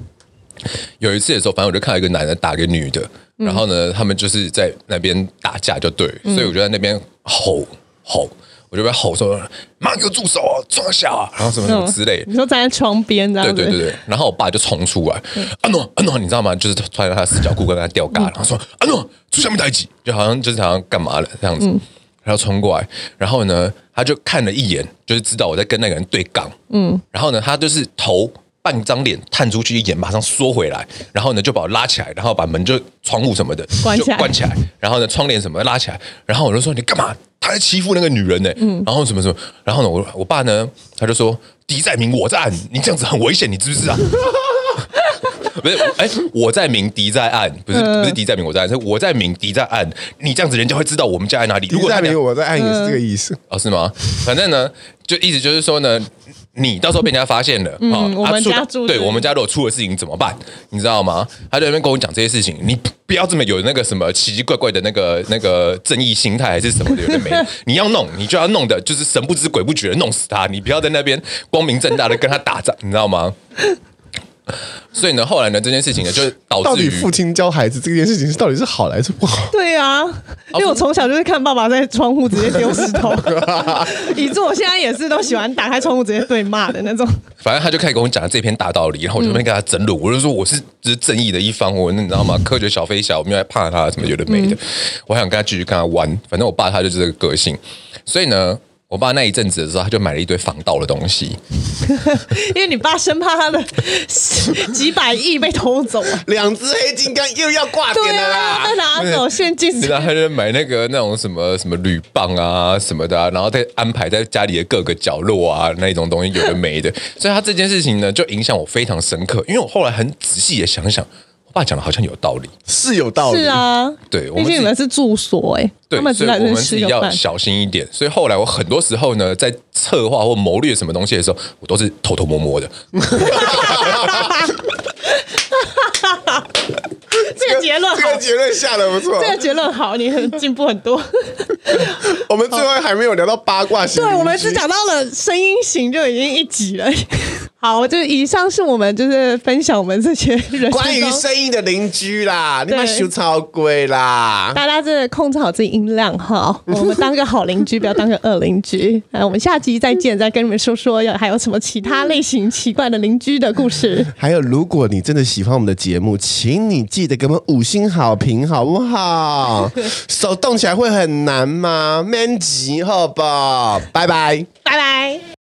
有一次的时候，反正我就看到一个男的打个女的，然后呢，他们就是在那边打架，就对，所以我就在那边吼吼。我就被吼说：“妈，给我住手啊！装小啊！”然后什么什么之类。你说站在窗边，这样子。对对对对。然后我爸就冲出来，阿诺阿诺，你知道吗？就是穿着他的四角裤跟他吊嘎，然后说：“阿诺，出下面台机，就好像就是好像干嘛了这样子。”然后冲过来，然后呢，他就看了一眼，就是知道我在跟那个人对杠。嗯。然后呢，他就是头半张脸探出去一眼，马上缩回来，然后呢就把我拉起来，然后把门就窗户什么的关起来，关起来，然后呢窗帘什么拉起来，然后我就说你干嘛？他在欺负那个女人呢、欸？嗯，然后什么什么，然后呢我我爸呢他就说敌在明我在暗，你这样子很危险，你知不知道？不是，哎，我在明，敌在暗，不是，不是敌在明，我在暗，是我在明，敌在暗。你这样子，人家会知道我们家在哪里。敌在明，我在暗，也是这个意思。哦，是吗？反正呢，就意思就是说呢，你到时候被人家发现了，嗯，哦、我们家住，对我们家如果出了事情怎么办？你知道吗？他在那边跟我讲这些事情，你不要这么有那个什么奇奇怪怪的那个那个正义心态还是什么的，有的没的。你要弄，你就要弄的，就是神不知鬼不觉的弄死他。你不要在那边光明正大的跟他打仗，你知道吗？所以呢，后来呢，这件事情呢，就导致到底父亲教孩子这件事情是到底是好还是不好？对啊，因为我从小就是看爸爸在窗户直接丢石头，以致我现在也是都喜欢打开窗户直接对骂的那种。反正他就开始跟我讲这篇大道理，然后我就没跟他争论，我就说我是只是正义的一方，我你知道吗？科学小飞侠，我没有害怕他什么有的没的，我还想跟他继续跟他玩。反正我爸他就是这个个性，所以呢。我爸那一阵子的时候，他就买了一堆防盗的东西，因为你爸生怕他的 几百亿被偷走啊，两只黑金刚又要挂点了啦，他拿走现金，然后他就买那个那种什么什么铝棒啊什么的啊，然后再安排在家里的各个角落啊，那种东西有的没的，所以他这件事情呢，就影响我非常深刻，因为我后来很仔细的想想。我爸讲的好像有道理，是有道理，是啊，对，毕竟你们是住所哎，对，所以我们自己要小心一点。所以后来我很多时候呢，在策划或谋略什么东西的时候，我都是偷偷摸摸的。这个结论，这个结论下的不错，这个结论好，你很进步很多。我们最后还没有聊到八卦型，对，我们只讲到了声音型就已经一集了。好，就以上是我们就是分享我们这些人关于声音的邻居啦，你们修超贵啦，大家真的控制好自己音量哈，我们当个好邻居，不要当个恶邻居。那我们下集再见，再跟你们说说要还有什么其他类型奇怪的邻居的故事。还有，如果你真的喜欢我们的节目，请你记得给我们五星好评，好不好？手动起来会很难吗？免急，好不好？拜拜，拜拜。